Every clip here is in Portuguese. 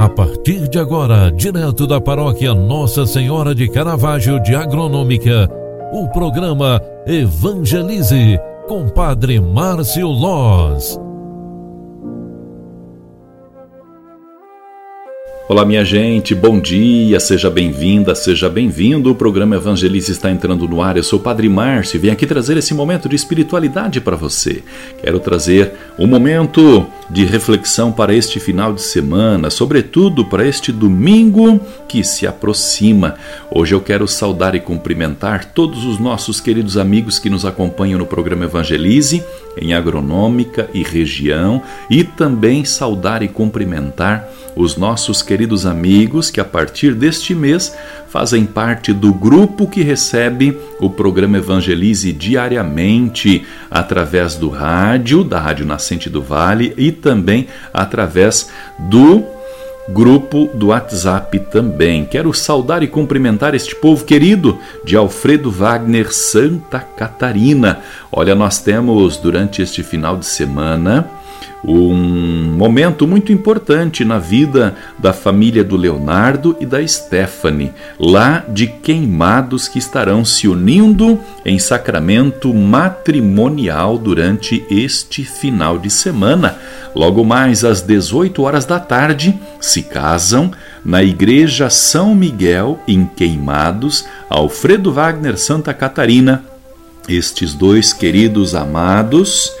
A partir de agora, direto da paróquia Nossa Senhora de Caravaggio de Agronômica, o programa Evangelize com Padre Márcio Loz. Olá, minha gente, bom dia, seja bem-vinda, seja bem-vindo. O programa Evangelize está entrando no ar. Eu sou o Padre Márcio e venho aqui trazer esse momento de espiritualidade para você. Quero trazer um momento de reflexão para este final de semana, sobretudo para este domingo que se aproxima. Hoje eu quero saudar e cumprimentar todos os nossos queridos amigos que nos acompanham no programa Evangelize, em agronômica e região, e também saudar e cumprimentar os nossos queridos amigos que a partir deste mês fazem parte do grupo que recebe o programa Evangelize diariamente através do rádio, da Rádio Nascente do Vale e também através do grupo do WhatsApp também. Quero saudar e cumprimentar este povo querido de Alfredo Wagner, Santa Catarina. Olha, nós temos durante este final de semana um momento muito importante na vida da família do Leonardo e da Stephanie, lá de Queimados, que estarão se unindo em sacramento matrimonial durante este final de semana. Logo mais às 18 horas da tarde, se casam na Igreja São Miguel, em Queimados, Alfredo Wagner, Santa Catarina. Estes dois queridos amados,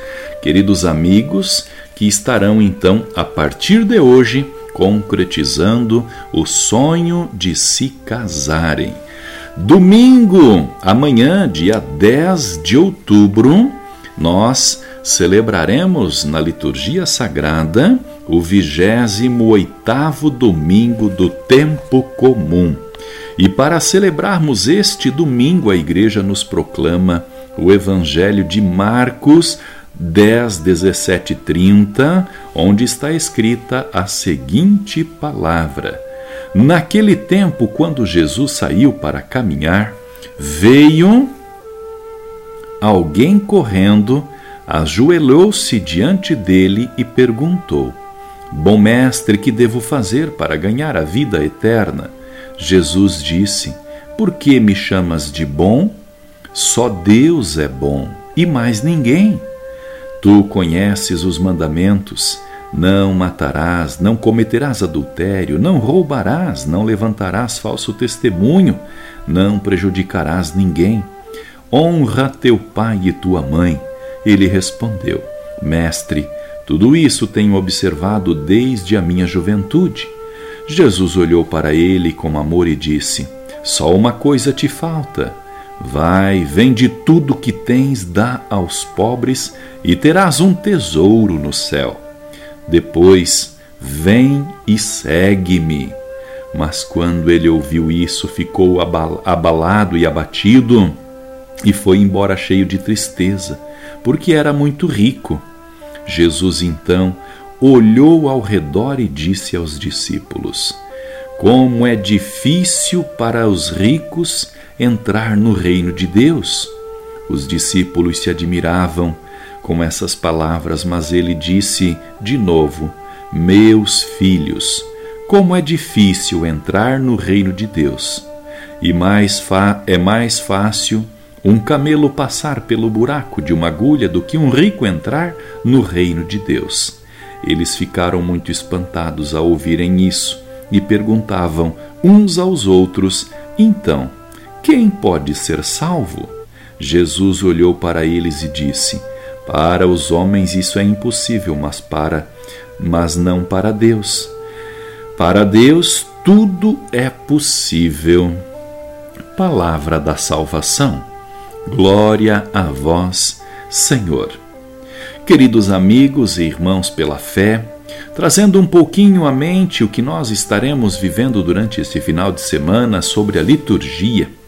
queridos amigos, que estarão então, a partir de hoje, concretizando o sonho de se casarem. Domingo, amanhã, dia 10 de outubro, nós celebraremos na liturgia sagrada o 28º domingo do tempo comum. E para celebrarmos este domingo, a igreja nos proclama o evangelho de Marcos, 10, 17 30, onde está escrita a seguinte palavra: Naquele tempo, quando Jesus saiu para caminhar, veio alguém correndo, ajoelhou-se diante dele e perguntou: Bom mestre, que devo fazer para ganhar a vida eterna? Jesus disse: Por que me chamas de bom? Só Deus é bom e mais ninguém. Tu conheces os mandamentos: não matarás, não cometerás adultério, não roubarás, não levantarás falso testemunho, não prejudicarás ninguém. Honra teu pai e tua mãe. Ele respondeu: Mestre, tudo isso tenho observado desde a minha juventude. Jesus olhou para ele com amor e disse: Só uma coisa te falta. Vai, vende tudo que tens, dá aos pobres e terás um tesouro no céu. Depois, vem e segue-me. Mas quando ele ouviu isso, ficou abalado e abatido e foi embora cheio de tristeza, porque era muito rico. Jesus então olhou ao redor e disse aos discípulos: Como é difícil para os ricos entrar no reino de Deus. Os discípulos se admiravam com essas palavras, mas ele disse de novo: Meus filhos, como é difícil entrar no reino de Deus. E mais é mais fácil um camelo passar pelo buraco de uma agulha do que um rico entrar no reino de Deus. Eles ficaram muito espantados ao ouvirem isso e perguntavam uns aos outros: Então, quem pode ser salvo? Jesus olhou para eles e disse: Para os homens isso é impossível, mas para mas não para Deus. Para Deus tudo é possível. Palavra da salvação. Glória a vós, Senhor. Queridos amigos e irmãos pela fé, trazendo um pouquinho à mente o que nós estaremos vivendo durante este final de semana sobre a liturgia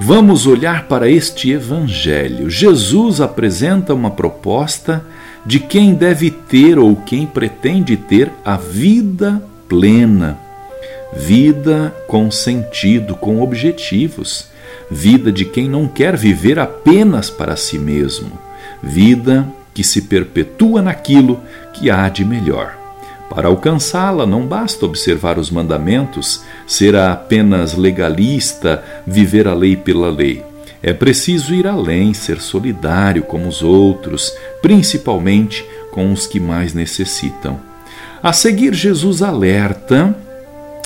Vamos olhar para este Evangelho. Jesus apresenta uma proposta de quem deve ter ou quem pretende ter a vida plena, vida com sentido, com objetivos, vida de quem não quer viver apenas para si mesmo, vida que se perpetua naquilo que há de melhor. Para alcançá-la, não basta observar os mandamentos, ser apenas legalista, viver a lei pela lei. É preciso ir além, ser solidário com os outros, principalmente com os que mais necessitam. A seguir, Jesus alerta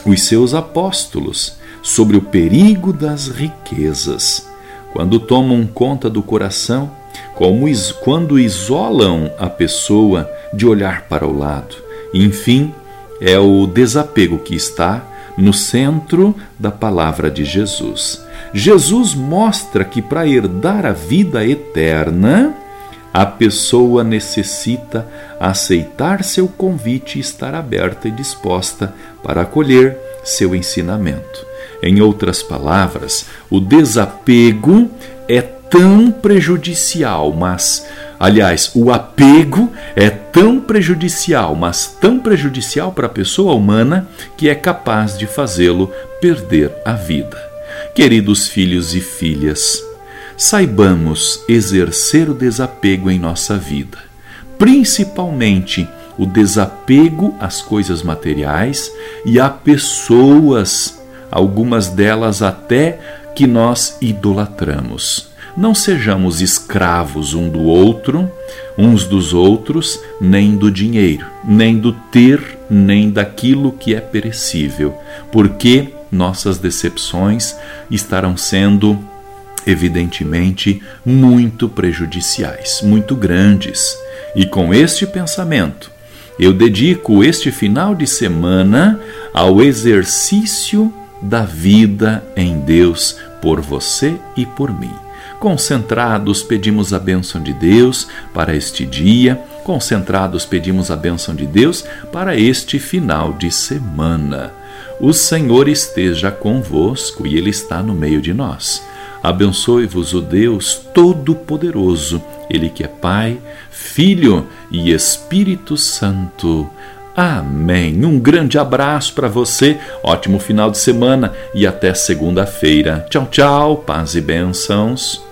os seus apóstolos sobre o perigo das riquezas. Quando tomam conta do coração, como quando isolam a pessoa de olhar para o lado. Enfim, é o desapego que está no centro da palavra de Jesus. Jesus mostra que para herdar a vida eterna, a pessoa necessita aceitar seu convite e estar aberta e disposta para acolher seu ensinamento. Em outras palavras, o desapego é tão prejudicial, mas, aliás, o apego é tão prejudicial, mas tão prejudicial para a pessoa humana que é capaz de fazê-lo perder a vida. Queridos filhos e filhas, saibamos exercer o desapego em nossa vida, principalmente o desapego às coisas materiais e a pessoas, algumas delas até que nós idolatramos. Não sejamos escravos um do outro, uns dos outros, nem do dinheiro, nem do ter, nem daquilo que é perecível, porque nossas decepções estarão sendo evidentemente muito prejudiciais, muito grandes. E com este pensamento, eu dedico este final de semana ao exercício da vida em Deus por você e por mim. Concentrados, pedimos a bênção de Deus para este dia. Concentrados, pedimos a bênção de Deus para este final de semana. O Senhor esteja convosco e Ele está no meio de nós. Abençoe-vos o Deus Todo-Poderoso, Ele que é Pai, Filho e Espírito Santo. Amém. Um grande abraço para você, ótimo final de semana e até segunda-feira. Tchau, tchau, paz e bênçãos.